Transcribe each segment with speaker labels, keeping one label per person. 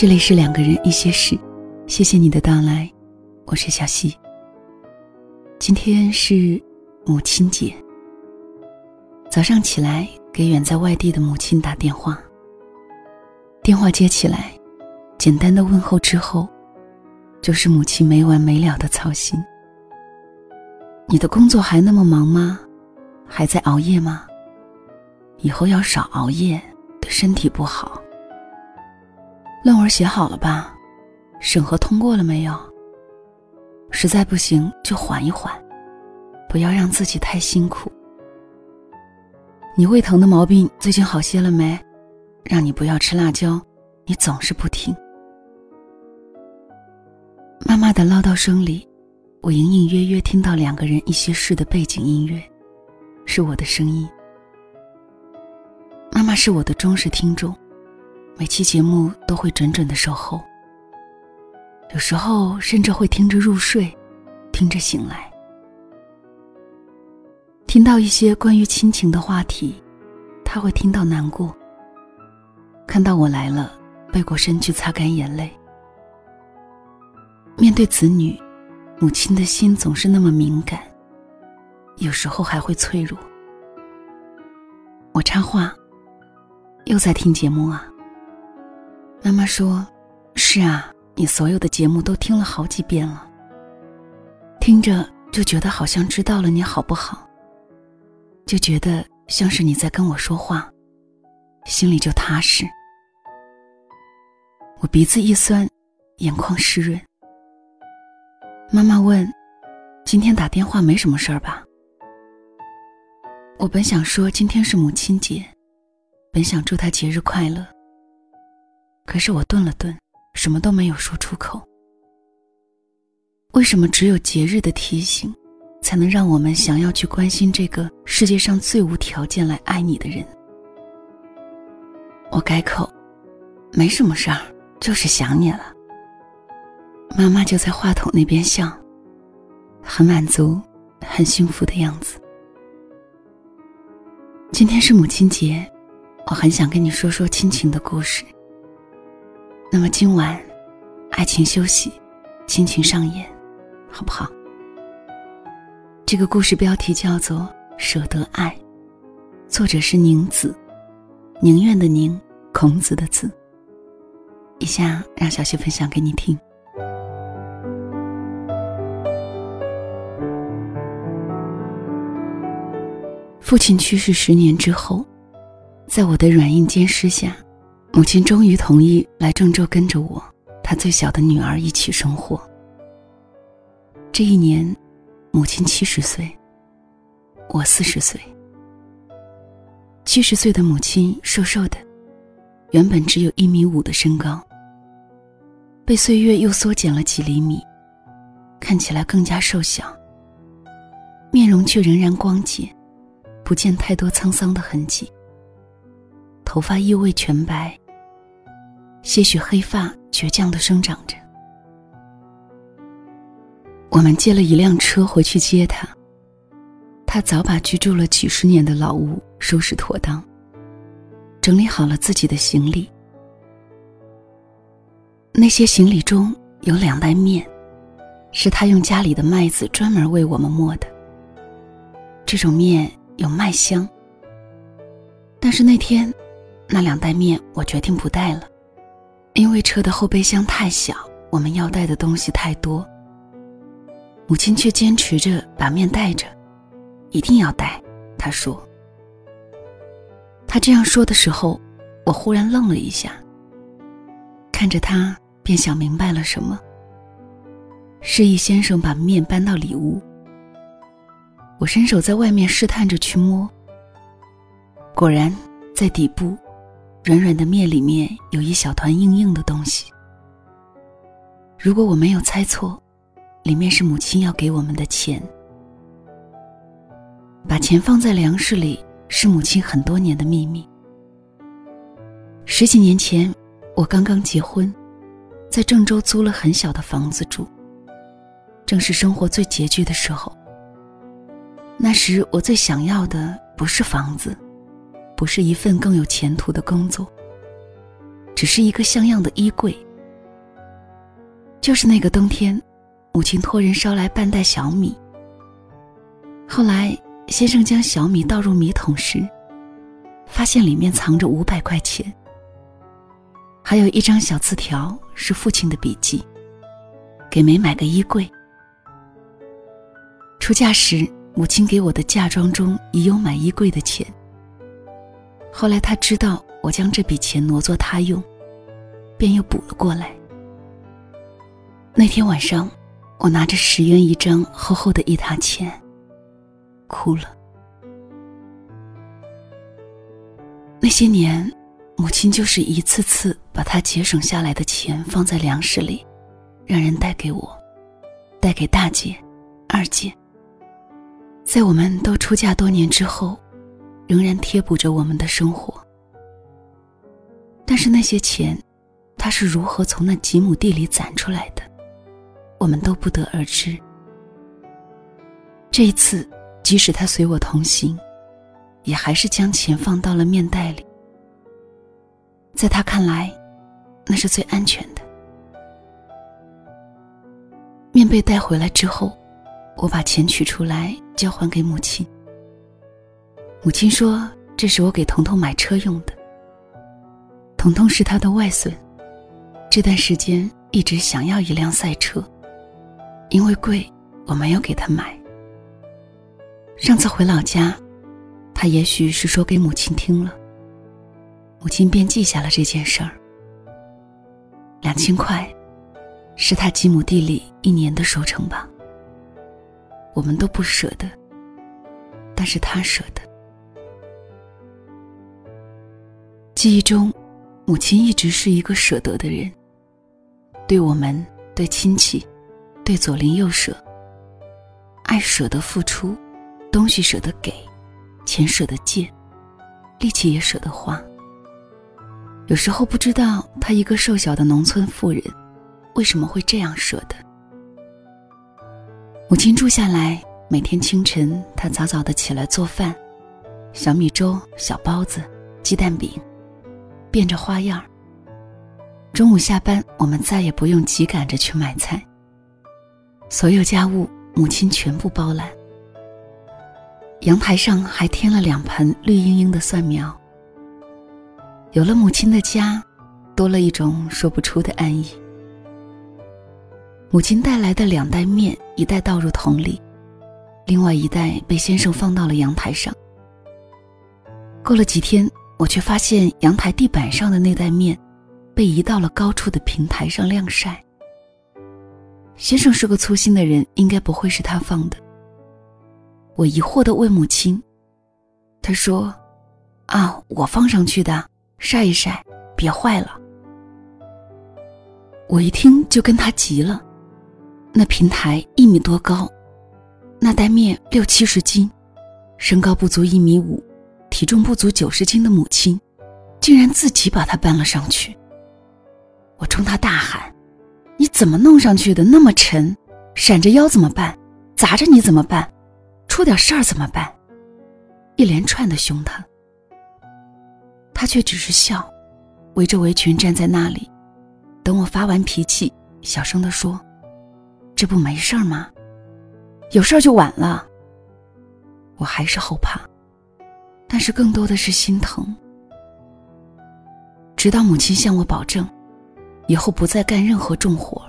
Speaker 1: 这里是两个人一些事，谢谢你的到来，我是小溪。今天是母亲节，早上起来给远在外地的母亲打电话。电话接起来，简单的问候之后，就是母亲没完没了的操心。你的工作还那么忙吗？还在熬夜吗？以后要少熬夜，对身体不好。论文写好了吧？审核通过了没有？实在不行就缓一缓，不要让自己太辛苦。你胃疼的毛病最近好些了没？让你不要吃辣椒，你总是不听。妈妈的唠叨声里，我隐隐约约听到两个人一些事的背景音乐，是我的声音。妈妈是我的忠实听众。每期节目都会准准的守候，有时候甚至会听着入睡，听着醒来，听到一些关于亲情的话题，他会听到难过。看到我来了，背过身去擦干眼泪。面对子女，母亲的心总是那么敏感，有时候还会脆弱。我插话，又在听节目啊。妈妈说：“是啊，你所有的节目都听了好几遍了。听着就觉得好像知道了你好不好，就觉得像是你在跟我说话，心里就踏实。”我鼻子一酸，眼眶湿润。妈妈问：“今天打电话没什么事儿吧？”我本想说今天是母亲节，本想祝她节日快乐。可是我顿了顿，什么都没有说出口。为什么只有节日的提醒，才能让我们想要去关心这个世界上最无条件来爱你的人？我改口，没什么事儿，就是想你了。妈妈就在话筒那边笑，很满足，很幸福的样子。今天是母亲节，我很想跟你说说亲情的故事。那么今晚，爱情休息，亲情上演，好不好？这个故事标题叫做《舍得爱》，作者是宁子，宁愿的宁，孔子的子。以下让小溪分享给你听。父亲去世十年之后，在我的软硬兼施下。母亲终于同意来郑州跟着我，她最小的女儿一起生活。这一年，母亲七十岁，我四十岁。七十岁的母亲瘦瘦的，原本只有一米五的身高，被岁月又缩减了几厘米，看起来更加瘦小。面容却仍然光洁，不见太多沧桑的痕迹。头发亦未全白，些许黑发倔强的生长着。我们借了一辆车回去接他。他早把居住了几十年的老屋收拾妥当，整理好了自己的行李。那些行李中有两袋面，是他用家里的麦子专门为我们磨的。这种面有麦香，但是那天。那两袋面我决定不带了，因为车的后备箱太小，我们要带的东西太多。母亲却坚持着把面带着，一定要带。她说：“她这样说的时候，我忽然愣了一下，看着她便想明白了什么。”示意先生把面搬到里屋，我伸手在外面试探着去摸，果然在底部。软软的面里面有一小团硬硬的东西。如果我没有猜错，里面是母亲要给我们的钱。把钱放在粮食里是母亲很多年的秘密。十几年前，我刚刚结婚，在郑州租了很小的房子住，正是生活最拮据的时候。那时我最想要的不是房子。不是一份更有前途的工作，只是一个像样的衣柜就是那个冬天，母亲托人捎来半袋小米。后来先生将小米倒入米桶时，发现里面藏着五百块钱，还有一张小字条，是父亲的笔记，给梅买个衣柜。出嫁时，母亲给我的嫁妆中已有买衣柜的钱。后来他知道我将这笔钱挪作他用，便又补了过来。那天晚上，我拿着十元一张厚厚的一沓钱，哭了。那些年，母亲就是一次次把她节省下来的钱放在粮食里，让人带给我，带给大姐、二姐。在我们都出嫁多年之后，仍然贴补着我们的生活。但是那些钱，他是如何从那几亩地里攒出来的，我们都不得而知。这一次，即使他随我同行。也还是将钱放到了面袋里，在他看来，那是最安全的。面被带回来之后，我把钱取出来交还给母亲。母亲说：“这是我给彤彤买车用的。彤彤是他的外孙，这段时间一直想要一辆赛车，因为贵，我没有给他买。上次回老家。”他也许是说给母亲听了，母亲便记下了这件事儿。两千块，是他几亩地里一年的收成吧。我们都不舍得，但是他舍得。记忆中，母亲一直是一个舍得的人，对我们、对亲戚、对左邻右舍，爱舍得付出，东西舍得给。钱舍得借，力气也舍得花。有时候不知道她一个瘦小的农村妇人，为什么会这样舍得。母亲住下来，每天清晨她早早的起来做饭，小米粥、小包子、鸡蛋饼，变着花样。中午下班，我们再也不用急赶着去买菜，所有家务母亲全部包揽。阳台上还添了两盆绿茵茵的蒜苗。有了母亲的家，多了一种说不出的安逸。母亲带来的两袋面，一袋倒入桶里，另外一袋被先生放到了阳台上。过了几天，我却发现阳台地板上的那袋面，被移到了高处的平台上晾晒。先生是个粗心的人，应该不会是他放的。我疑惑的问母亲：“他说，啊，我放上去的，晒一晒，别坏了。”我一听就跟他急了。那平台一米多高，那袋面六七十斤，身高不足一米五，体重不足九十斤的母亲，竟然自己把它搬了上去。我冲他大喊：“你怎么弄上去的？那么沉，闪着腰怎么办？砸着你怎么办？”出点事儿怎么办？一连串的凶他，他却只是笑，围着围裙站在那里，等我发完脾气，小声的说：“这不没事儿吗？有事儿就晚了。”我还是后怕，但是更多的是心疼。直到母亲向我保证，以后不再干任何重活，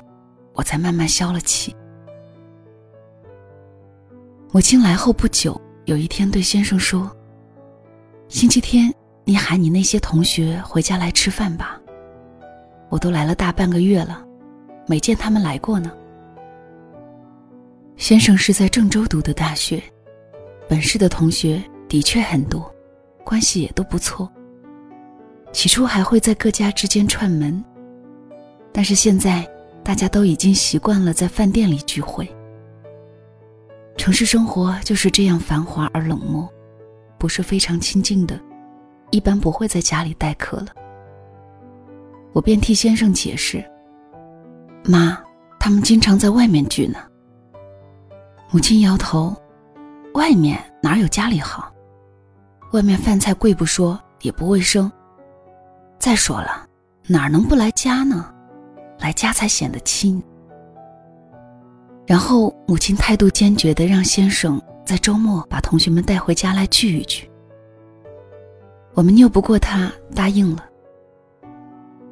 Speaker 1: 我才慢慢消了气。母亲来后不久，有一天对先生说：“星期天你喊你那些同学回家来吃饭吧。我都来了大半个月了，没见他们来过呢。”先生是在郑州读的大学，本市的同学的确很多，关系也都不错。起初还会在各家之间串门，但是现在大家都已经习惯了在饭店里聚会。城市生活就是这样繁华而冷漠，不是非常亲近的，一般不会在家里待客了。我便替先生解释：“妈，他们经常在外面聚呢。”母亲摇头：“外面哪有家里好？外面饭菜贵不说，也不卫生。再说了，哪能不来家呢？来家才显得亲。”然后母亲态度坚决的让先生在周末把同学们带回家来聚一聚。我们拗不过他，答应了。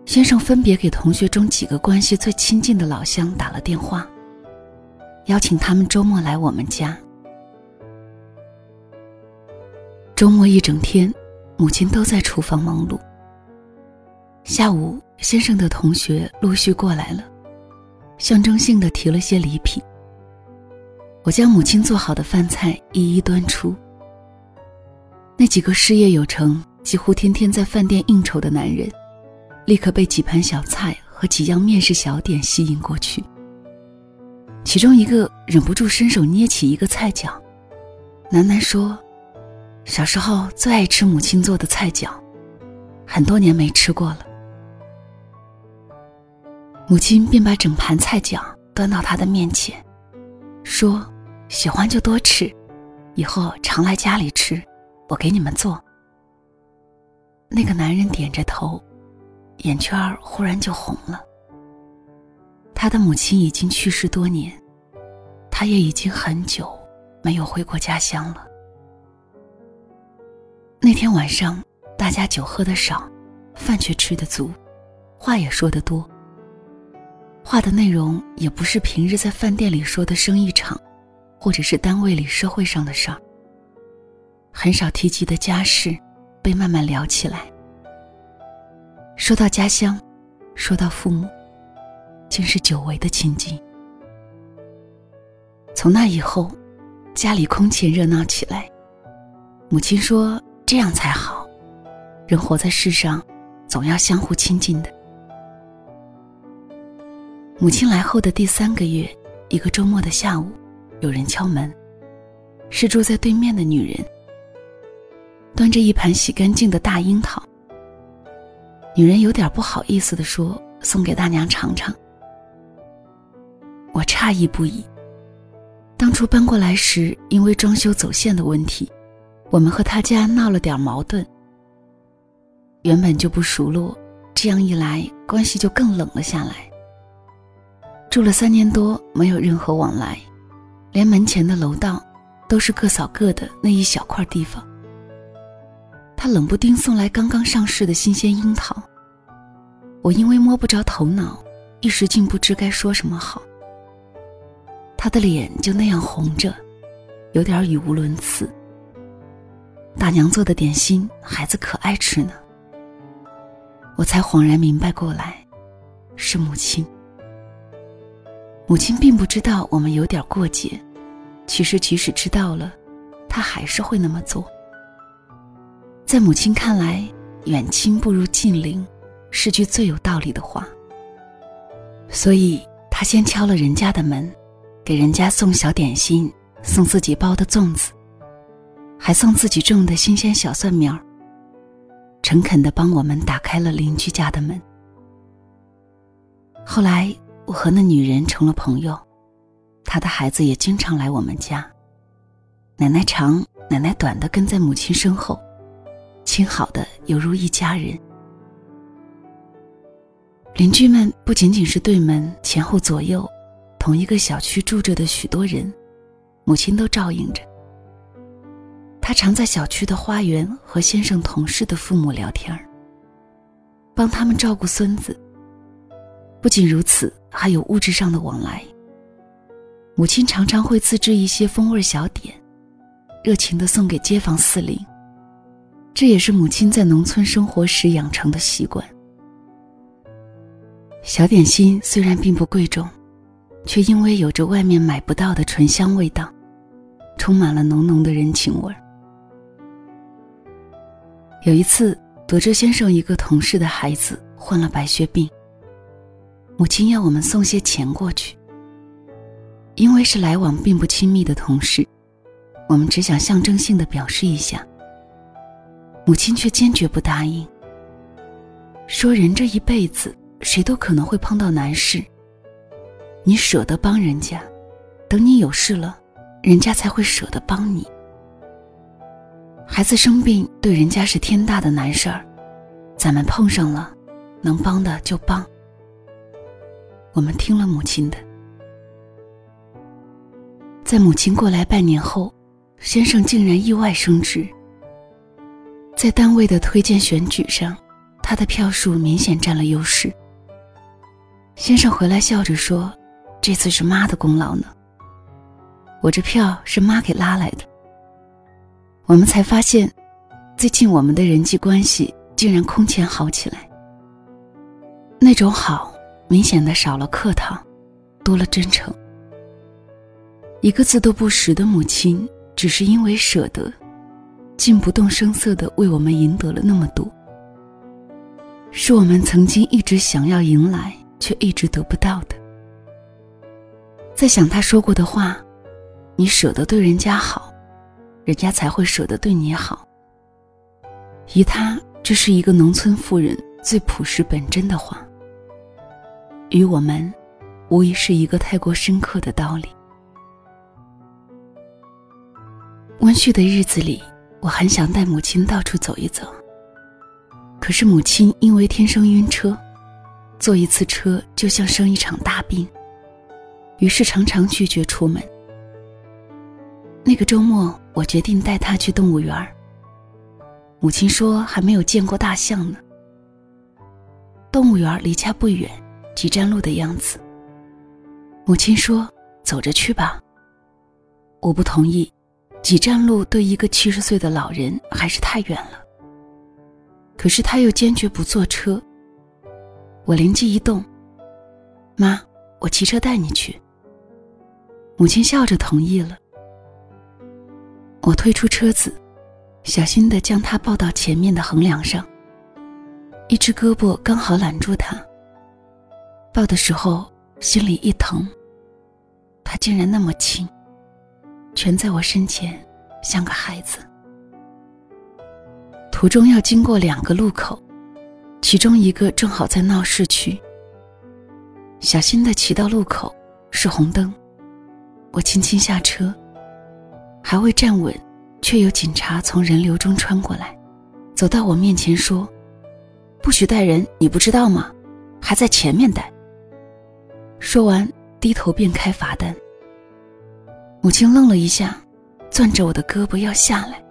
Speaker 1: 先生分别给同学中几个关系最亲近的老乡打了电话，邀请他们周末来我们家。周末一整天，母亲都在厨房忙碌。下午，先生的同学陆续过来了，象征性的提了些礼品。我将母亲做好的饭菜一一端出。那几个事业有成、几乎天天在饭店应酬的男人。立刻被几盘小菜和几样面食小点吸引过去。其中一个忍不住伸手捏起一个菜角，喃喃说：“小时候最爱吃母亲做的菜饺，很多年没吃过了。”母亲便把整盘菜饺端到他的面前，说：“喜欢就多吃，以后常来家里吃，我给你们做。”那个男人点着头。眼圈儿忽然就红了。他的母亲已经去世多年，他也已经很久没有回过家乡了。那天晚上，大家酒喝的少，饭却吃的足，话也说得多。话的内容也不是平日在饭店里说的生意场，或者是单位里社会上的事儿。很少提及的家事，被慢慢聊起来。说到家乡，说到父母，竟是久违的亲近。从那以后，家里空前热闹起来。母亲说：“这样才好，人活在世上，总要相互亲近的。”母亲来后的第三个月，一个周末的下午，有人敲门，是住在对面的女人，端着一盘洗干净的大樱桃。女人有点不好意思的说：“送给大娘尝尝。”我诧异不已。当初搬过来时，因为装修走线的问题，我们和他家闹了点矛盾。原本就不熟络，这样一来，关系就更冷了下来。住了三年多，没有任何往来，连门前的楼道，都是各扫各的那一小块地方。他冷不丁送来刚刚上市的新鲜樱桃，我因为摸不着头脑，一时竟不知该说什么好。他的脸就那样红着，有点语无伦次。大娘做的点心，孩子可爱吃呢。我才恍然明白过来，是母亲。母亲并不知道我们有点过节，其实即使知道了，她还是会那么做。在母亲看来，远亲不如近邻，是句最有道理的话。所以，她先敲了人家的门，给人家送小点心，送自己包的粽子，还送自己种的新鲜小蒜苗。诚恳的帮我们打开了邻居家的门。后来，我和那女人成了朋友，她的孩子也经常来我们家。奶奶长，奶奶短的跟在母亲身后。亲好的犹如一家人。邻居们不仅仅是对门前后左右，同一个小区住着的许多人，母亲都照应着。他常在小区的花园和先生同事的父母聊天儿，帮他们照顾孙子。不仅如此，还有物质上的往来。母亲常常会自制一些风味小点，热情的送给街坊四邻。这也是母亲在农村生活时养成的习惯。小点心虽然并不贵重，却因为有着外面买不到的醇香味道，充满了浓浓的人情味儿。有一次，得知先生一个同事的孩子患了白血病，母亲要我们送些钱过去。因为是来往并不亲密的同事，我们只想象征性的表示一下。母亲却坚决不答应，说：“人这一辈子，谁都可能会碰到难事。你舍得帮人家，等你有事了，人家才会舍得帮你。孩子生病，对人家是天大的难事儿，咱们碰上了，能帮的就帮。”我们听了母亲的，在母亲过来半年后，先生竟然意外升职。在单位的推荐选举上，他的票数明显占了优势。先生回来笑着说：“这次是妈的功劳呢，我这票是妈给拉来的。”我们才发现，最近我们的人际关系竟然空前好起来。那种好，明显的少了客套，多了真诚。一个字都不识的母亲，只是因为舍得。竟不动声色的为我们赢得了那么多，是我们曾经一直想要迎来却一直得不到的。在想他说过的话：“你舍得对人家好，人家才会舍得对你好。”于他，这是一个农村妇人最朴实本真的话；于我们，无疑是一个太过深刻的道理。温煦的日子里。我很想带母亲到处走一走，可是母亲因为天生晕车，坐一次车就像生一场大病，于是常常拒绝出门。那个周末，我决定带他去动物园母亲说还没有见过大象呢。动物园离家不远，几站路的样子。母亲说：“走着去吧。”我不同意。几站路对一个七十岁的老人还是太远了。可是他又坚决不坐车。我灵机一动，妈，我骑车带你去。母亲笑着同意了。我推出车子，小心的将他抱到前面的横梁上，一只胳膊刚好揽住他。抱的时候心里一疼，他竟然那么轻。蜷在我身前，像个孩子。途中要经过两个路口，其中一个正好在闹市区。小心的骑到路口，是红灯，我轻轻下车，还未站稳，却有警察从人流中穿过来，走到我面前说：“不许带人，你不知道吗？还在前面带。”说完，低头便开罚单。母亲愣了一下，攥着我的胳膊要下来，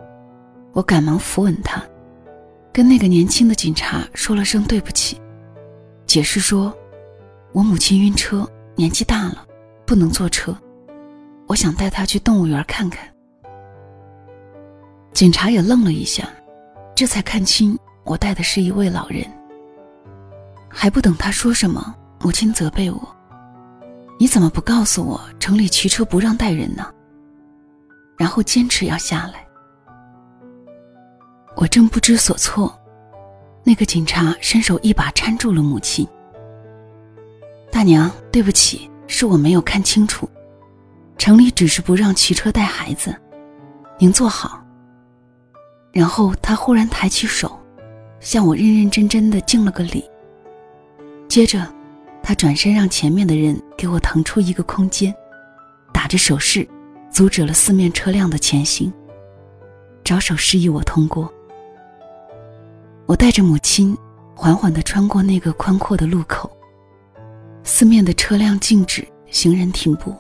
Speaker 1: 我赶忙扶稳她，跟那个年轻的警察说了声对不起，解释说，我母亲晕车，年纪大了，不能坐车，我想带她去动物园看看。警察也愣了一下，这才看清我带的是一位老人。还不等他说什么，母亲责备我。你怎么不告诉我城里骑车不让带人呢？然后坚持要下来。我正不知所措，那个警察伸手一把搀住了母亲。大娘，对不起，是我没有看清楚，城里只是不让骑车带孩子，您坐好。然后他忽然抬起手，向我认认真真的敬了个礼，接着。他转身让前面的人给我腾出一个空间，打着手势，阻止了四面车辆的前行。招手示意我通过。我带着母亲缓缓地穿过那个宽阔的路口。四面的车辆静止，行人停步，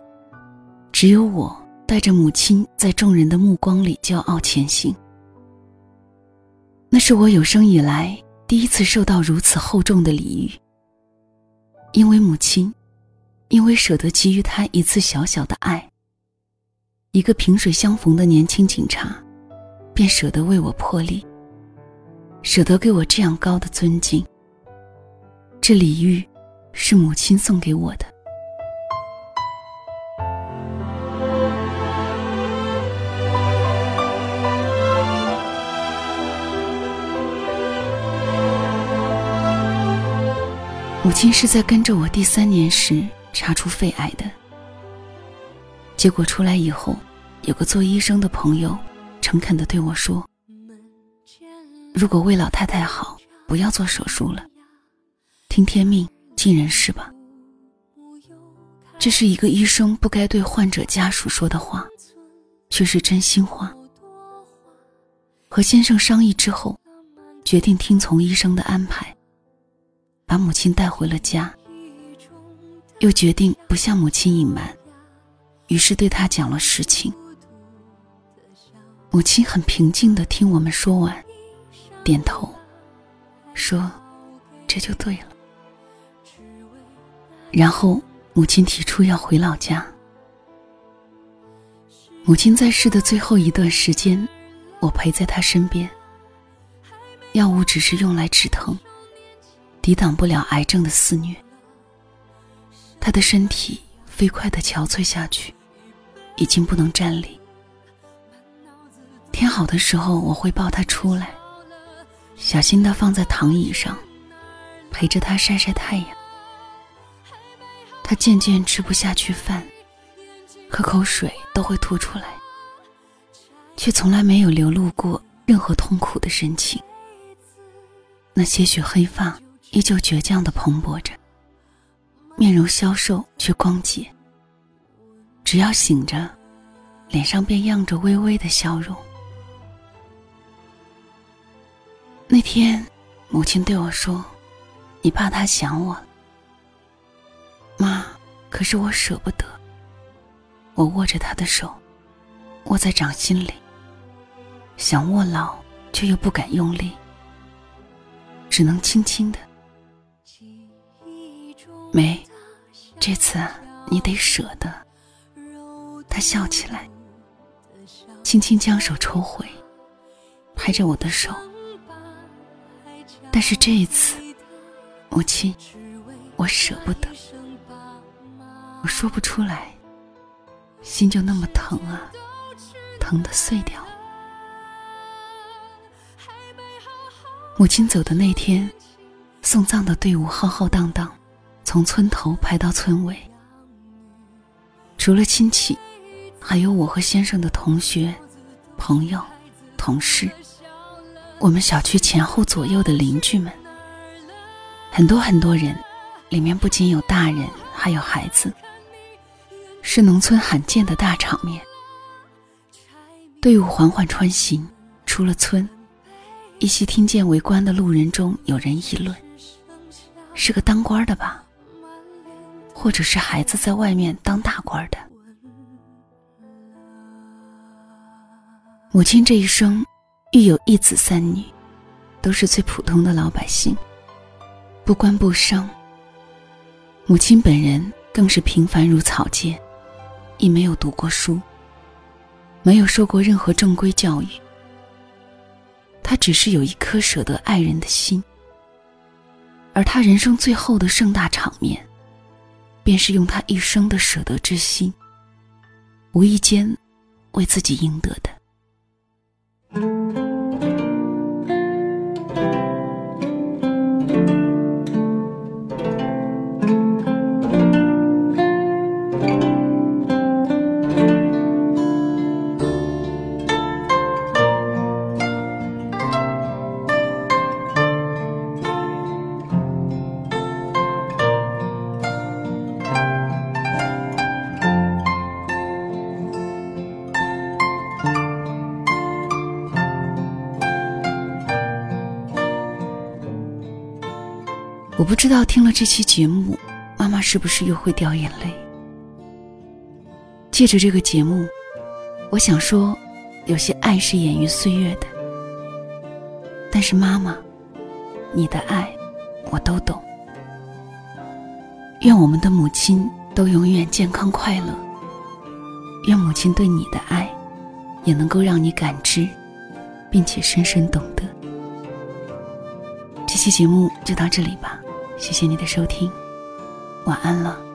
Speaker 1: 只有我带着母亲在众人的目光里骄傲前行。那是我有生以来第一次受到如此厚重的礼遇。因为母亲，因为舍得给予他一次小小的爱，一个萍水相逢的年轻警察，便舍得为我破例，舍得给我这样高的尊敬。这礼遇，是母亲送给我的。母亲是在跟着我第三年时查出肺癌的。结果出来以后，有个做医生的朋友诚恳地对我说：“如果为老太太好，不要做手术了，听天命，尽人事吧。”这是一个医生不该对患者家属说的话，却是真心话。和先生商议之后，决定听从医生的安排。把母亲带回了家，又决定不向母亲隐瞒，于是对他讲了实情。母亲很平静的听我们说完，点头，说：“这就对了。”然后母亲提出要回老家。母亲在世的最后一段时间，我陪在她身边。药物只是用来止疼，抵挡不了癌症的肆虐。他的身体飞快的憔悴下去，已经不能站立。天好的时候，我会抱他出来，小心的放在躺椅上，陪着他晒晒太阳。他渐渐吃不下去饭。喝口水都会吐出来，却从来没有流露过任何痛苦的神情。那些许黑发依旧倔强的蓬勃着，面容消瘦却光洁。只要醒着，脸上便漾着微微的笑容。那天，母亲对我说：“你怕他想我。”妈，可是我舍不得。我握着他的手，握在掌心里，想握牢，却又不敢用力，只能轻轻的。没，这次你得舍得。他笑起来，轻轻将手抽回，拍着我的手。但是这一次，母亲，我舍不得，我说不出来。心就那么疼啊，疼得碎掉。母亲走的那天，送葬的队伍浩浩荡荡，从村头排到村尾。除了亲戚，还有我和先生的同学、朋友、同事，我们小区前后左右的邻居们，很多很多人，里面不仅有大人，还有孩子。是农村罕见的大场面。队伍缓缓穿行，出了村，依稀听见围观的路人中有人议论：“是个当官的吧？或者是孩子在外面当大官的？”母亲这一生，育有一子三女，都是最普通的老百姓，不官不商。母亲本人更是平凡如草芥。亦没有读过书，没有受过任何正规教育。他只是有一颗舍得爱人的心，而他人生最后的盛大场面，便是用他一生的舍得之心，无意间为自己赢得的。不知道听了这期节目，妈妈是不是又会掉眼泪？借着这个节目，我想说，有些爱是掩于岁月的。但是妈妈，你的爱，我都懂。愿我们的母亲都永远健康快乐。愿母亲对你的爱，也能够让你感知，并且深深懂得。这期节目就到这里吧。谢谢你的收听，晚安了。